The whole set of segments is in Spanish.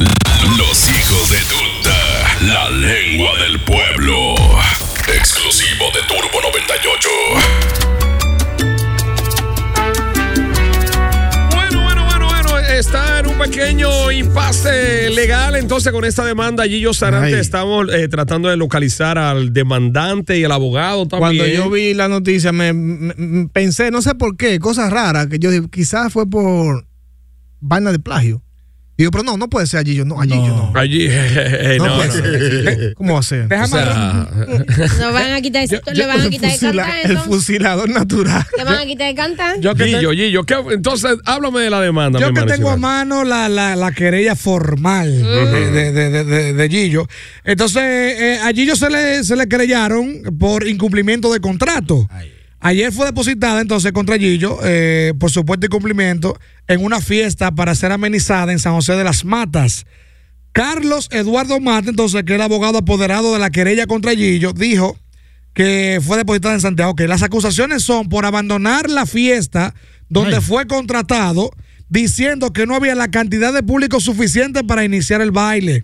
Los hijos de tuta, la lengua del pueblo. Exclusivo de Turbo 98. Bueno, bueno, bueno, bueno. Está en un pequeño impasse legal. Entonces, con esta demanda, Gillo Sarante, Ay. estamos eh, tratando de localizar al demandante y el abogado también. Cuando yo vi la noticia, me, pensé, no sé por qué, cosas raras, que yo dije, quizás fue por vaina de plagio. Digo, pero no, no puede ser allí, yo no, allí yo no. Allí, No, no, puede no. ser. ¿Cómo va a ser? O sea, No van a quitar, le van a el, quitar el fusila- cantar, el fusilador natural. Le van a quitar el cantar. Yo que, Gillo, te- Gillo, ¿qué- entonces háblame de la demanda. yo que tengo a mano la, la, la querella formal de, de, de, de- de Gillo. Entonces, eh, a Gillo se le, se le querellaron por incumplimiento de contrato. Ayer fue depositada entonces contra Gillo eh, por supuesto incumplimiento en una fiesta para ser amenizada en San José de las Matas. Carlos Eduardo Mata, entonces, que es el abogado apoderado de la querella contra Gillo, dijo que fue depositada en Santiago. Que las acusaciones son por abandonar la fiesta donde fue contratado, diciendo que no había la cantidad de público suficiente para iniciar el baile.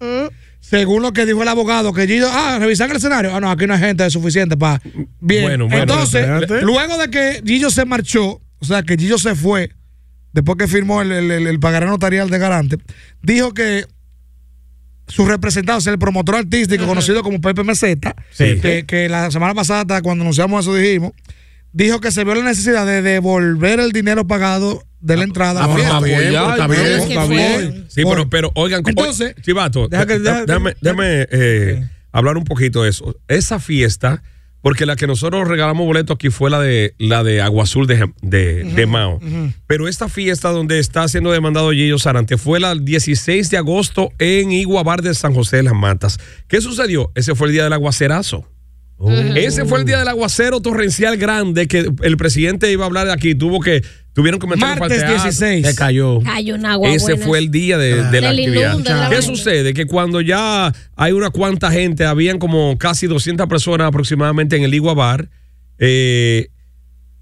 Según lo que dijo el abogado, que Gillo, ah, revisan el escenario. Ah, no, aquí no hay gente suficiente para. Bien. Bueno, bueno, Entonces, espérate. luego de que Gillo se marchó, o sea, que Gillo se fue, después que firmó el, el, el- el pagaré notarial de garante, dijo que su representante, o sea, el promotor artístico conocido como Pepe Meseta, que, que la semana pasada, hasta cuando anunciamos eso, dijimos, dijo que se vio la necesidad de devolver el dinero pagado de la entrada. Ah, a la está bien, está bien, está bien. Sí, pero, pero oigan, Entonces, Chivato, déjame, déjame, eh, hablar un poquito de eso. Esa fiesta, porque la que nosotros regalamos boletos aquí fue la de la de Agua Azul de, de, de Mao. Pero esta fiesta donde está siendo demandado Gillo Sarante fue la 16 de agosto en Iguabar de San José de las Matas. ¿Qué sucedió? Ese fue el día del aguacerazo. Ese fue el día del aguacero torrencial grande que el presidente iba a hablar de aquí. Tuvo que, tuvieron que meterlo para el Martes teatro. 16. Se cayó. Cayó un agua Ese buena. fue el día de, de la Del actividad. ¿Qué sucede? Que cuando ya hay una cuanta gente, habían como casi 200 personas aproximadamente en el Igua Bar, eh,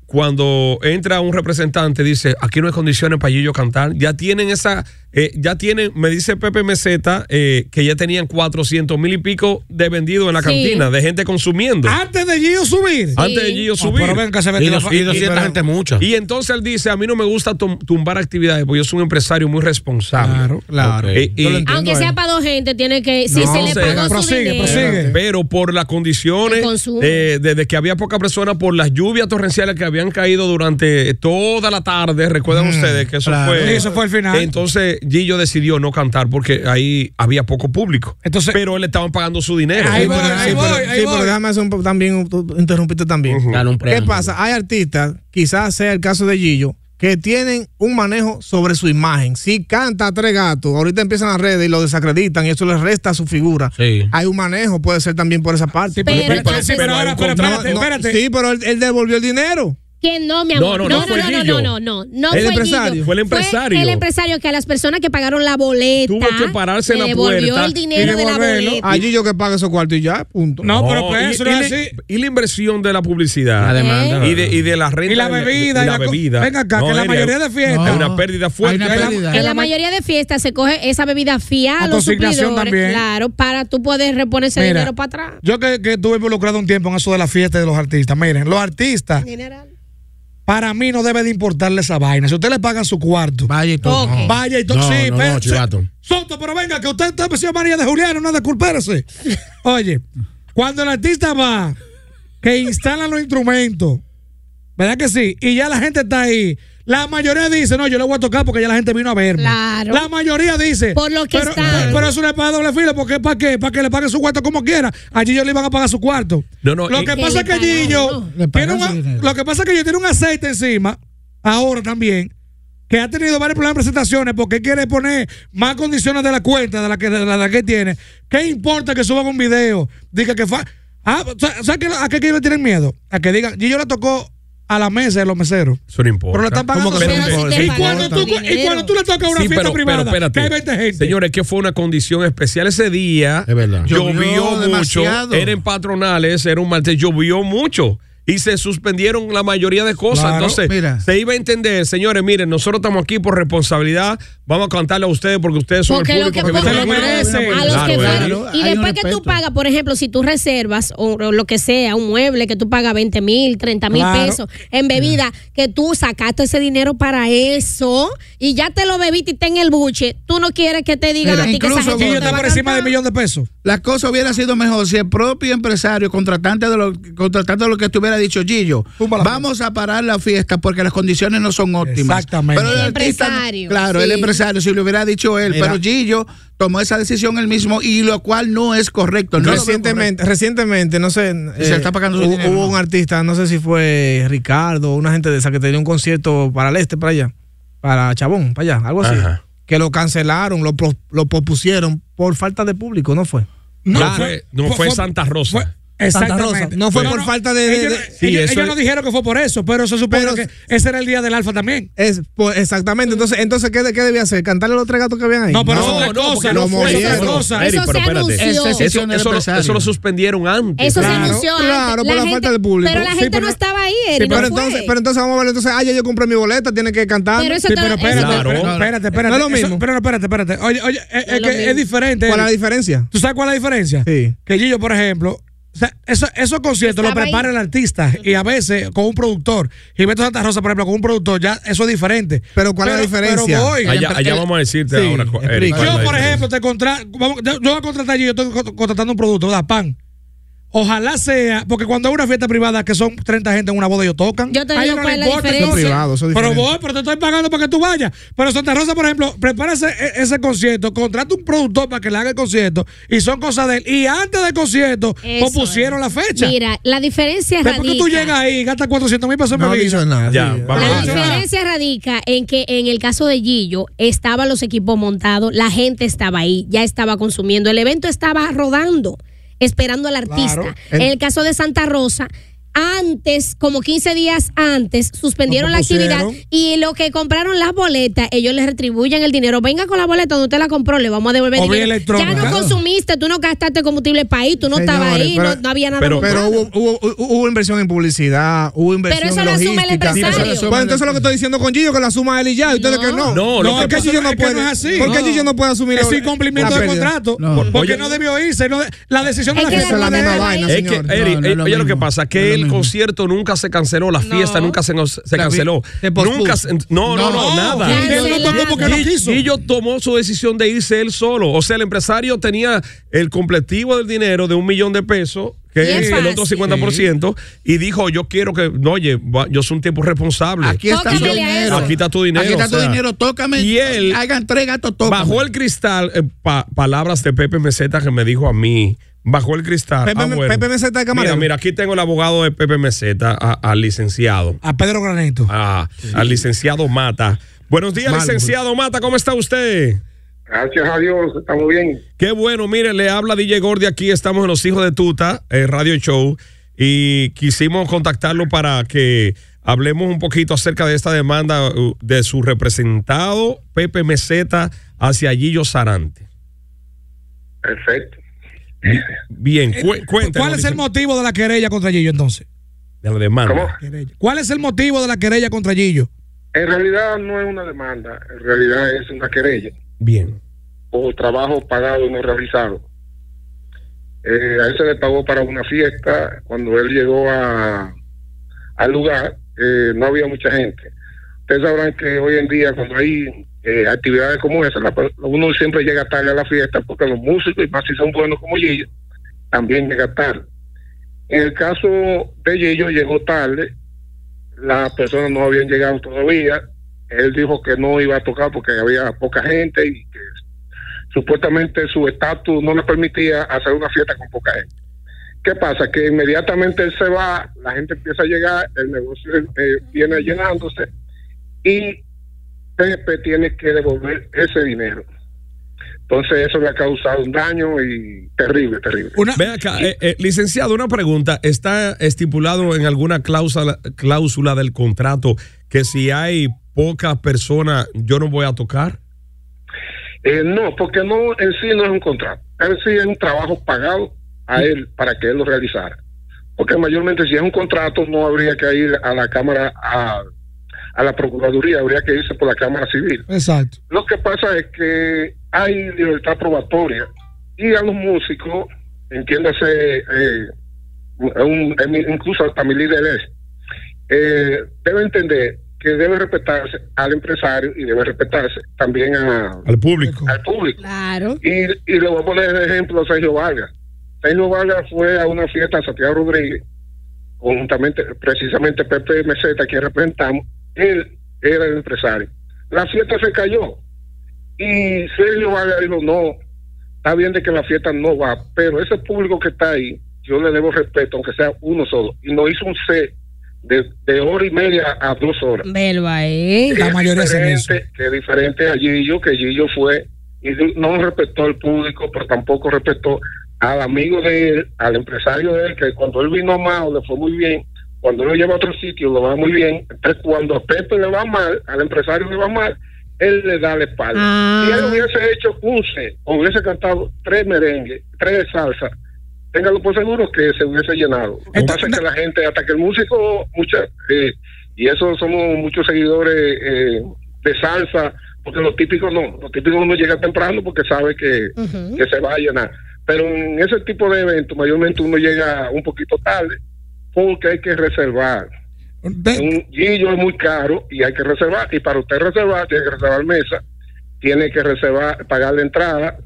cuando entra un representante, dice, aquí no hay condiciones para yo cantar, ya tienen esa, eh, ya tienen, me dice Pepe Meseta, eh, que ya tenían 400 mil y pico de vendido en la Sí. cantina, de gente consumiendo. Antes de Gillo subir. Antes de Gillo Ah, subir. pero ven que se Y, dos- y 200 pero- gente mucha. Y entonces él dice, a mí no me gusta tum- tumbar actividades, porque yo soy un empresario muy responsable. Claro, Claro. Eh, y- Aunque sea para dos gente, tiene que. Si No, se le pagó su prosigue, dinero. prosigue. Pero por las condiciones, eh, desde que había poca persona, por las lluvias torrenciales que habían caído durante toda la tarde, recuerdan ustedes que eso claro. fue. Sí, eso fue el final. Entonces Gillo decidió no cantar porque ahí había poco público. Entonces- pero él le estaban pagando su dinero. Ahí Sí, voy, pero, ahí sí, voy, pero- ahí sí, voy. pero déjame hacer un, también, tú interrumpiste también. Dale un ¿Qué pasa? Hay artistas, quizás sea el caso de Gillo, que tienen un manejo sobre su imagen. Si canta a tres gatos, ahorita empiezan las redes y lo desacreditan y eso les resta a su figura. Sí. Hay un manejo, puede ser también por esa parte. Sí, pero, Pero pero- entonces- sí, pero pero ahora, hay un pero contrato. espérate, No, espérate. Sí, pero él, él devolvió el dinero. Que no, mi No, amor. no, No, no no, fue no, no, no, no, no, no El fue empresario. Gillo. Fue el empresario. el empresario que a las personas que pagaron la boleta Tuvo que pararse en la devolvió puerta el dinero y de la boleta. A Gillo que pague esos cuartos y ya, punto. No, pero No, pues y, eso no y es la- así. y la inversión de la publicidad. La demanda. Y de, y de la renta. Y la de- bebida, y y la la bebida. Venga acá, que la Eri, mayoría de fiestas- Hay una pérdida fuerte. Hay una la- pérdida. En la mayoría de fiestas se coge esa bebida los consignación suplidores, también. claro, para tú poder reponer ese dinero para atrás. Yo que, que estuve involucrado un tiempo en eso de la fiesta de los artistas. Miren, los artistas, General. Para mí no debe de importarle esa vaina. Si usted le paga su cuarto, Vaya y todo. Vaya y to- No, sí, no, pero- no, chivato. Soto, pero venga, que usted está vestido María de Juliano, no disculpérese. Oye, cuando el artista va, que instalan los instrumentos, ¿verdad que sí? Y ya la gente está ahí. La mayoría dice, no, yo le voy a tocar porque ya la gente vino a verme. Claro. La mayoría dice. Por lo que pero, están. pero eso no es para doble filo, porque ¿para qué? Para que le paguen su cuarto como quiera. Allí ellos le iban a pagar su cuarto. No, no, lo que pasa es que Gillo lo que pasa es que Gillo tiene un aceite encima, ahora también, que ha tenido varios problemas de presentaciones porque quiere poner más condiciones de la cuenta de la que, de la, de la que tiene. ¿Qué importa que suban un video? Diga que fa Ah, ¿sabes sa- qué- a qué le tienen miedo? A que digan, Gillo le tocó a la mesa de los meseros. Eso no importa. Pero le están pagando. Y, cuando tú, y cuando tú le tocas una Sí, fiesta pero, privada, pero espérate. que hay 20 gente. Señores, que fue una condición especial ese día. Es verdad. Llovió, Llovió mucho. demasiado. Era en patronales, era un martes, llovió mucho. Y se suspendieron la mayoría de cosas. Claro, Entonces, mira. se iba a entender, señores, miren, nosotros estamos aquí por responsabilidad. Vamos a cantarle a ustedes porque ustedes son Porque el lo público que que, se lo a- merece. a los Claro, que. Claro, Y después que tú pagas, por ejemplo, si tú reservas o, o lo que sea, un mueble que tú pagas 20 mil, 30 mil Claro. pesos en bebida, que tú sacaste ese dinero para eso y ya te lo bebiste y está en el buche, tú no quieres que te digan Mira, a ti que esa incluso gente está por encima cantar. millón de pesos. La cosa hubiera sido mejor si el propio empresario, contratante de lo, contratante de lo que te dicho, Gillo, vamos a parar la fiesta porque las condiciones no son óptimas. Exactamente. Pero el, El artista, empresario, claro, el empresario, si lo hubiera dicho él, Mira. pero Gillo tomó esa decisión él mismo y lo cual no es correcto. No recientemente, recientemente, no sé. Se está pagando hubo, dinero, hubo ¿no? un artista, no sé si fue Ricardo, una gente de esa que tenía un concierto para el este, para allá, para Chabón, para allá, algo así. Ajá. Que lo cancelaron, lo, pro- lo pospusieron por falta de público, ¿no fue? No, Claro. fue, no fue, Santa Rosa. fue- exactamente. Rosa. No fue por falta de- de- Ellos, de- ellos- Sí, ellos eso no es- dijeron que fue por eso, pero se supone Pero- que ese era el día del alfa también. Es, pues, exactamente. Entonces, entonces ¿qué, qué debía hacer? ¿Cantarle los tres gatos que habían ahí? No, pero No, eso es no, cosa. no eso cosa. Eri, Eso pero se espérate. Eso, del lo, empresario. eso lo suspendieron antes. Eso Claro, se anunció claro, antes. por la falta de público. Pero la Sí, gente pero- no estaba ahí, Sí, Eri, pero, no entonces, pero entonces vamos a ver, entonces, ah, ya yo compré mi boleta, tiene que cantar. Pero eso pero espérate, espérate, espérate, espérate. No es lo mismo. pero no, espérate, espérate. Oye, oye, es, que es diferente. ¿Cuál es la diferencia? ¿Tú sabes cuál es la diferencia? Sí. Que Gillo, por ejemplo, o sea, eso- esos conciertos los ahí. prepara el artista y a veces con un productor. Gilberto Santa Rosa, por ejemplo, con un productor, ya eso es diferente. Pero ¿cuál es la diferencia? Pero voy. Allá, allá vamos a decirte Sí, ahora. Yo, por ejemplo, te contra, vamos, yo, yo voy a contratar Gillo, yo estoy co- contratando un producto, ¿verdad? Pan. Ojalá sea, porque cuando hay una fiesta privada que son 30 gente en una boda, ellos tocan. Yo te digo no cuál es la importa, diferencia. entonces. Eso es privado, eso es Pero diferente. voy, pero te estoy pagando para que tú vayas. Pero Santa Rosa, por ejemplo, prepara ese, e- ese concierto, contrata un productor para que le haga el concierto y son cosas de él. Y antes del concierto, Eso pospusieron es. la fecha. Mira, la diferencia Después que tú radica. llegas ahí y gastas 400 mil pesos en No bebida. nada. Ya, sí. vamos. La diferencia radica en que en el caso de Gillo estaban los equipos montados, la gente estaba ahí, ya estaba consumiendo, el evento estaba rodando, esperando al artista. Claro. En el caso de Santa Rosa, antes, como 15 días antes, suspendieron la actividad y lo que compraron las boletas, ellos les retribuyen el dinero. Venga con la boleta donde usted la compró, le vamos a devolver el dinero. Ya electrónica. no consumiste, tú no gastaste combustible para ahí, tú no estabas ahí, pero- no, no había nada pero-. Pero hubo, hubo, hubo inversión en publicidad, hubo inversión Pero eso en lo asume el empresario. Bueno, entonces lo que estoy diciendo con Gillo que la suma él y ya, y ustedes No. que no. No, No, que es que Gillo no es que puede. no es así. ¿Por qué No. Gillo no puede asumir Es incumplimiento de contrato. No. Porque Oye. no debió irse. no de- la decisión de Es la que fiesta la misma vaina, Es señor. es eh, oye lo que pasa, que es lo el concierto nunca se canceló, la fiesta No. nunca se, se canceló. Nunca, se- no, no, no, No, nada. Quiso. Gillo tomó su decisión de irse él solo. O sea, el empresario tenía el completivo del dinero de un millón de pesos, que es el otro fácil. 50%, y dijo, yo quiero que, no, oye, yo soy un tiempo responsable. Aquí está tu dinero. Aquí está tu dinero, Aquí está o tu sea. dinero, tócame. Y él- Hagan tres gatos, tócame. Bajó el cristal, eh, pa- palabras de Pepe Meseta que me dijo a mí. Bajó el cristal. Pepe- Ah, bueno. Pepe Meseta de camarero. Mira, mira, aquí tengo el abogado de Pepe Meseta, al licenciado. A Pedro Granito. a- Al licenciado Mata. Buenos días, Mal, licenciado Mata, ¿cómo está usted? Gracias a Dios, estamos bien. Qué bueno, mire, le habla DJ Gordy aquí, estamos en Los Hijos de Tuta, eh, Radio Show, y quisimos contactarlo para que hablemos un poquito acerca de esta demanda de su representado Pepe Meseta hacia Gillo Sarante. Perfecto. Bien, cu- cuéntenos, ¿Cuál es el motivo de la querella contra Gillo entonces? de la demanda? ¿Cómo? ¿Cuál es el motivo de la querella contra Gillo? En realidad no es una demanda, en realidad es una querella Bien. por trabajo pagado y no realizado. Eh, a él se le pagó para una fiesta. Cuando él llegó a, al lugar, eh, no había mucha gente. Ustedes sabrán que hoy en día, cuando hay eh, actividades como esa, uno siempre llega tarde a la fiesta porque los músicos, y más si son buenos como Gillo, también llega tarde. En el caso de Gillo, llegó tarde. Las personas no habían llegado todavía. Él dijo que no iba a tocar porque había poca gente y que supuestamente su estatus no le permitía hacer una fiesta con poca gente. ¿Qué pasa? Que inmediatamente él se va, la gente empieza a llegar, el negocio eh, viene llenándose y Pepe tiene que devolver ese dinero. Entonces eso le ha causado un daño y terrible, terrible. Ven acá, eh, eh, licenciado, una pregunta. ¿Está estipulado en alguna cláusula, cláusula del contrato que si hay pocas personas yo no voy a tocar? Eh, no, porque no en sí no es un contrato, en sí es un trabajo pagado a él para que él lo realizara. Porque mayormente si es un contrato no habría que ir a la Cámara, a, a la Procuraduría, habría que irse por la Cámara Civil. Exacto. Lo que pasa es que hay libertad probatoria y a los músicos, entiéndase, eh, un- incluso hasta mi líder es, eh, debe entender que debe respetarse al empresario y debe respetarse también a- Al público. al público. Claro. Y, y le voy a poner de ejemplo a Sergio Vargas. Sergio Vargas fue a una fiesta a Santiago Rodríguez, conjuntamente, precisamente Pepe Meseta, quien representamos, él era el empresario. La fiesta se cayó y Sergio Vargas dijo, no, está bien de que la fiesta no va, pero ese público que está ahí, yo le debo respeto, aunque sea uno solo. Y nos hizo un C de, de hora y media a dos horas. Velo ahí. Que es diferente- Que es diferente a Gillo, que Gillo fue y no respetó al público, pero tampoco respetó al amigo de él, al empresario de él, que cuando él vino a Mao le fue muy bien, cuando lo lleva a otro sitio le va muy bien, entonces cuando a Pepe le va mal, al empresario le va mal, él le da la espalda. Ah. Si él hubiese hecho un C, o hubiese cantado tres merengues, tres salsa, téngalo por seguro que se hubiese llenado. Lo que pasa es que la gente, hasta que el músico, mucha, eh, y eso somos muchos seguidores eh, de salsa, porque lo típico no, lo típico uno llega temprano porque sabe que, que se va a llenar. Pero en ese tipo de eventos, mayormente uno llega un poquito tarde porque hay que reservar. Un guillo es muy caro y hay que reservar. Y para usted reservar, tiene que reservar mesa, tiene que reservar, pagar la entrada,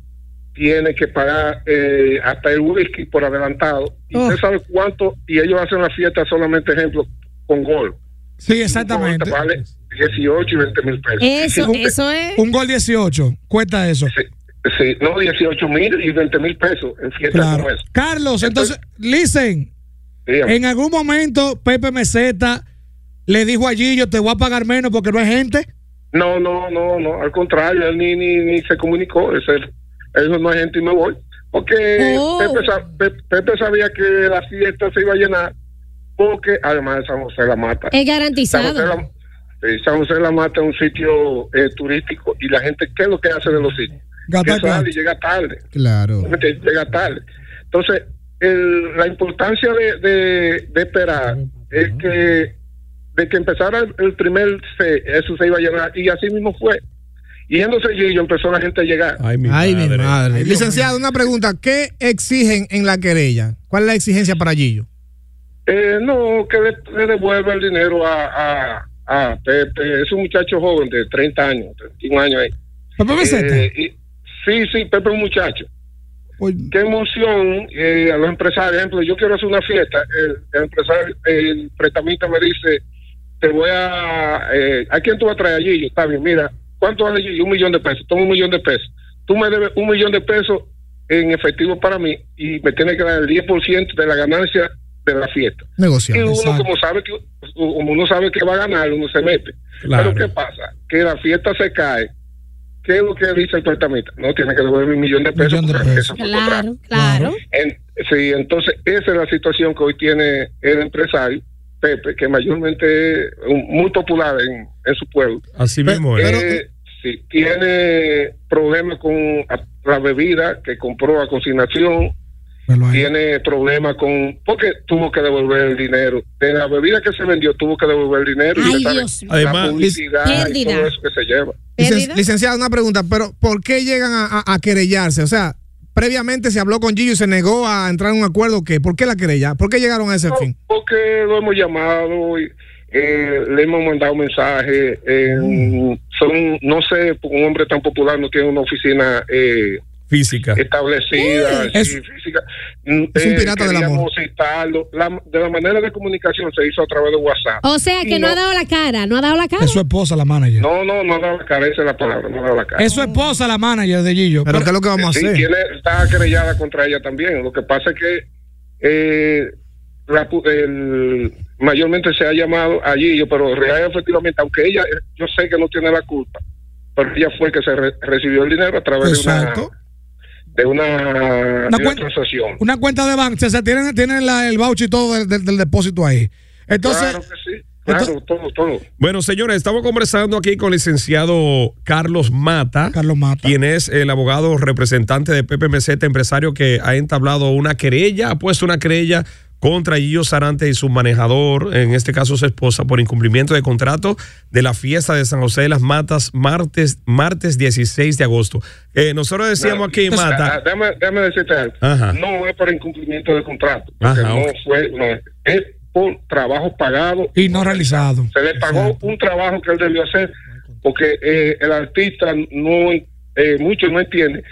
tiene que pagar eh, hasta el whisky por adelantado. Y usted sabe cuánto, y ellos hacen la fiesta solamente, ejemplo, con gol. Sí, exactamente. Te vale 18 y 20 mil pesos. Eso, un- eso es. Un gol 18, cuesta eso. Sí, no, 18 mil y 20 mil pesos en fiestas Claro. como esa. Carlos, entonces, listen, Dígame. en algún momento Pepe Meseta le dijo a Gillo, te voy a pagar menos porque no hay gente. No, no, no, no, al contrario, él ni, ni, ni se comunicó. Ese, él dijo, no hay gente y me voy. Porque Oh. Pepe, Pepe sabía que la fiesta se iba a llenar, porque además de San José la Mata. Es San garantizado. José la, sí, San José la Mata es un sitio eh, turístico y la gente, ¿qué es lo que hace de los sitios? Gata que sale cuarto. y llega tarde. Claro. Llega tarde. Entonces, el- la importancia de, de- de esperar es que de que empezara el, el primer C, eso se iba a llenar, y así mismo fue. Y yéndose Gillo, empezó la gente a llegar. Ay, mi Ay, mi madre. madre. Licenciado, una pregunta. ¿Qué exigen en la querella? ¿Cuál es la exigencia para Gillo? Eh, no, que le, le devuelva el dinero a, a, a Pepe. Es un muchacho joven de 30 años, 31 años ahí. Pepe Meseta. Eh, y- sí, sí, Pepe es un muchacho. Qué emoción eh, a los empresarios. Ejemplo, yo quiero hacer una fiesta. El, el empresario, el prestamista me dice, te voy a... Eh, ¿A quién tú vas a traer allí? Yo, está bien, mira, ¿cuánto vale allí? Un millón de pesos. Toma un millón de pesos. Tú me debes un millón de pesos en efectivo para mí y me tienes que dar el 10% de la ganancia de la fiesta. Y Negociar. uno exacto. como sabe que como uno sabe que va a ganar, uno se mete. Claro. Pero ¿qué pasa? Que la fiesta se cae. ¿Qué es lo que dice el prestamista? No, tiene que devolver un millón de pesos. Millón de pesos. Claro, claro. En- sí, entonces esa es la situación que hoy tiene el empresario Pepe, que mayormente es muy popular en, en su pueblo. Así mismo es. Eh, sí, tiene problemas con la bebida que compró a consignación, tiene problemas con, porque tuvo que devolver el dinero. De la bebida que se vendió, tuvo que devolver el dinero. y Ay, Dios mío. la Además, publicidad y todo eso que se lleva. Licen- licenciado, una pregunta, pero ¿por qué llegan a, a- a querellarse? O sea, previamente se habló con Gillo y se negó a entrar en un acuerdo. ¿qué? ¿Por qué la querella? ¿Por qué llegaron a ese fin? Porque lo hemos llamado, y, eh, le hemos mandado mensajes. eh, Mm. Son, no sé, un hombre tan popular no tiene una oficina eh, física establecida, sí, física. Mm, es un eh, pirata del amor. citarlo. La- de la manera de comunicación se hizo a través de WhatsApp. O sea que no ha dado la cara, no ha dado la cara. Es su esposa la manager. No, no, no ha dado la cara, esa es la palabra, no ha dado la cara. Es su esposa la manager de Gillo. Pero ¿qué es lo que vamos a hacer? tiene, está querellada contra ella también. Lo que pasa es que eh, la pu- el- mayormente se ha llamado a Gillo, pero real efectivamente, aunque ella, yo sé que no tiene la culpa, pero ella fue que se re- recibió el dinero a través Exacto. de una de una, de una transacción. Una cuenta de banco, o sea, tienen, tienen la- el voucher y todo del, del- del depósito ahí. Entonces, claro que sí, claro, todo, todo. Bueno, señores, estamos conversando aquí con el licenciado Carlos Mata, Carlos Mata, quien es el abogado representante de Pepe Meseta, empresario que ha entablado una querella, ha puesto una querella contra Gillo Sarante y su manejador, en este caso su esposa, por incumplimiento de contrato de la fiesta de San José de las Matas, martes, martes 16 de agosto. Eh, nosotros decíamos aquí, Ah, Mata, ah, Déjame, déjame decirte algo. Ajá. No es por incumplimiento de contrato. Ajá, no fue, no, es por trabajo pagado. y no realizado. Se le pagó un trabajo que él debió hacer porque eh, el artista no, eh, muchos no entienden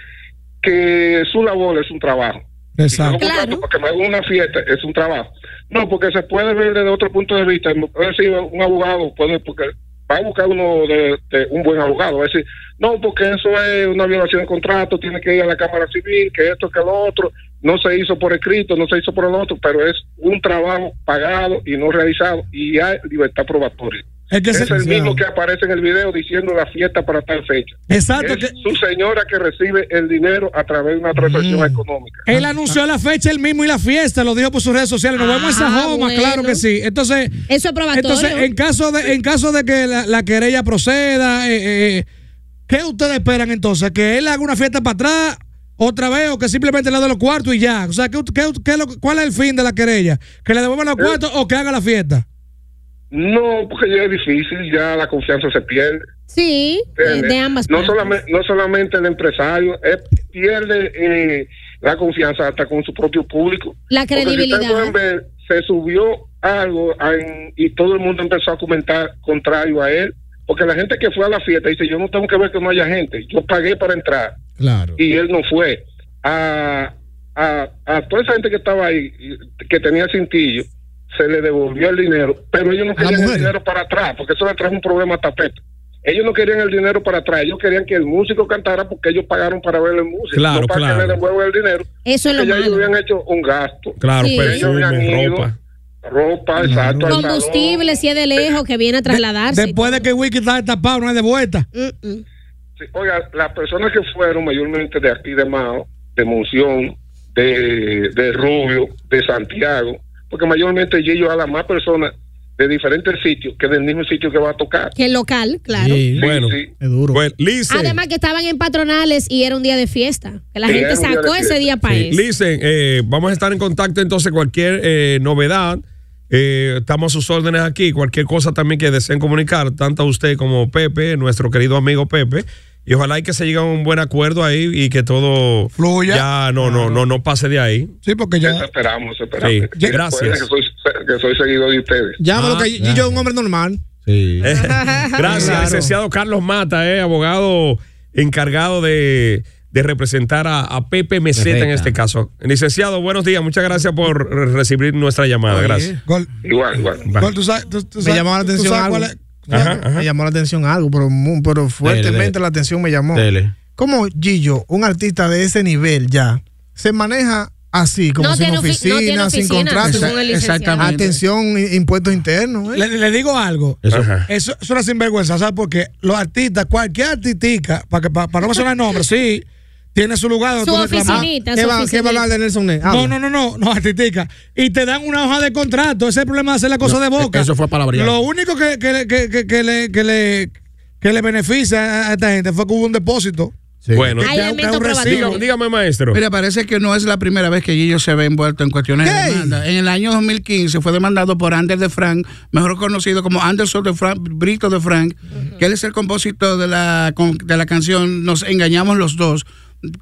que su labor es un trabajo. Exacto. Si yo lo contrato para que me una fiesta es un trabajo. No, porque se puede ver desde otro punto de vista. Puede decir un abogado, puede, porque va a buscar uno de, de un buen abogado. Va a decir, no, porque eso es una violación de contrato, tiene que ir a la Cámara Civil, que esto, que lo otro. No se hizo por escrito, no se hizo por el otro, pero es un trabajo pagado y no realizado y hay libertad probatoria. Es, que Es el mismo que aparece en el video diciendo la fiesta para tal fecha. Exacto, Es que- su señora que recibe el dinero a través de una transacción económica. Él anunció la fecha él mismo y la fiesta, lo dijo por sus redes sociales. Nos vemos en Sajoma, bueno. claro que sí. Entonces, Eso es probatorio. entonces en caso de en caso de que la, la querella proceda, eh, eh, ¿qué ustedes esperan entonces? ¿Que él haga una fiesta para atrás otra vez o que simplemente le dé los cuartos y ya? O sea, ¿qué, qué- qué ¿cuál es el fin de la querella? ¿Que le devuelvan los cuartos o que haga la fiesta? No, porque ya es difícil, ya la confianza se pierde. Sí, eh, de ambas no partes. solamente no solamente el empresario eh, pierde eh, la confianza hasta con su propio público La si credibilidad. pueden ver se subió algo en- y todo el mundo empezó a comentar contrario a él porque la gente que fue a la fiesta dice yo no tengo que ver que no haya gente yo pagué para entrar Claro. y él no fue a, a, a toda esa gente que estaba ahí que tenía cintillo se le devolvió el dinero pero ellos no ¿A las querían el dinero para atrás porque eso le trajo un problema a Tapete ellos no querían el dinero para atrás, ellos querían que el músico cantara porque ellos pagaron para ver el músico, Claro, no para claro. que le devuelvan el dinero. Eso es lo ellos malo. habían hecho un gasto. claro, Sí. perfume, Ellos habían ido, ropa. ropa, exacto. Combustible, si es de lejos, que viene a trasladarse. Después de que Wiki está destapado, no hay de vuelta. Sí, Oiga, las personas que fueron mayormente de aquí de Mao, de Monción, de, de Rubio, de Santiago, porque mayormente ellos a las más personas de diferentes sitios que del mismo sitio que va a tocar. Que el local, claro. Sí, Bueno, sí. es duro. bueno, Además que estaban en patronales y era un día de fiesta. Que la Sí, gente día sacó ese día para Sí. eso. Listen, eh, vamos a estar en contacto entonces cualquier eh, novedad. eh, estamos a sus órdenes aquí. Cualquier cosa también que deseen comunicar, tanto a usted como Pepe, nuestro querido amigo Pepe. Y ojalá y que se llegue a un buen acuerdo ahí y que todo Fluya. ya no, no, no, no pase de ahí. Sí, porque ya. esperamos, eso esperamos. Sí, recuerden gracias. Que soy, que soy seguidor de ustedes. Llámalo Ah, que Gillo es un hombre normal. Sí. Gracias, Claro. licenciado Carlos Mata, eh, abogado encargado de, de representar a, a Pepe Meseta en este caso. Licenciado, buenos días. Muchas gracias por re- recibir nuestra llamada. Gracias. Gol, Igual, igual. Gol, tú sabes- tú- tú Me llamó la tú atención sabes algo. cuál es- Ajá, ajá. Me llamó la atención algo, pero, fuertemente dele. la atención me llamó. Dele. ¿Cómo Gillo, un artista de ese nivel ya, se maneja así, como No sin oficina, no tiene sin contrato? Exactamente. Atención, impuestos internos. ¿eh? Le, le digo algo. Eso. Eso es una sinvergüenza, ¿sabes? Porque los artistas, cualquier artistica, para, que, para, para no mencionar nombres, sí, tiene su lugar donde Su tú oficinita, ¿Qué su va, ¿Qué va a hablar oficinita. de Nelson Ned? No, Habla. no, no, no, no, artistica. Y te dan una hoja de contrato. Ese es el problema de hacer la cosa No, de boca. eso fue palabrear. Lo único que, que, le- que, que, que le, que, le, que le beneficia a esta gente fue que hubo un depósito. Bueno, recibo. probatorios. dígame, dígame, maestro. Mira, parece que no es la primera vez que Gillo se ve envuelto en cuestiones de ¿Qué? demanda. En el año 2015 fue demandado por Ander de Frank, mejor conocido como Anderson de Frank, Brito de Frank, que él es el compositor de la, de la canción Nos Engañamos los Dos.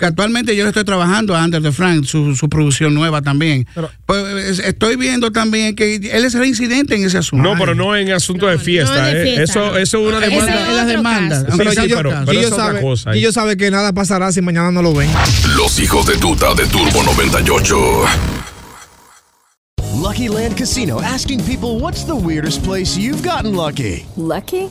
Actualmente yo le estoy trabajando a Ander de Frank, su, su producción nueva también. pues, es- estoy viendo también que él es reincidente en ese asunto. No, pero no en asunto de fiesta. no de eh. fiesta, Eso, eso es una demanda. es las demandas. caso. Pero Sí, sí, Gillo- pero- es otra cosa. Gillo sabe que nada pasará si mañana no lo ven. Los hijos de tuta de Turbo 98. Lucky Land Casino asking people what's the weirdest place you've gotten lucky? Lucky?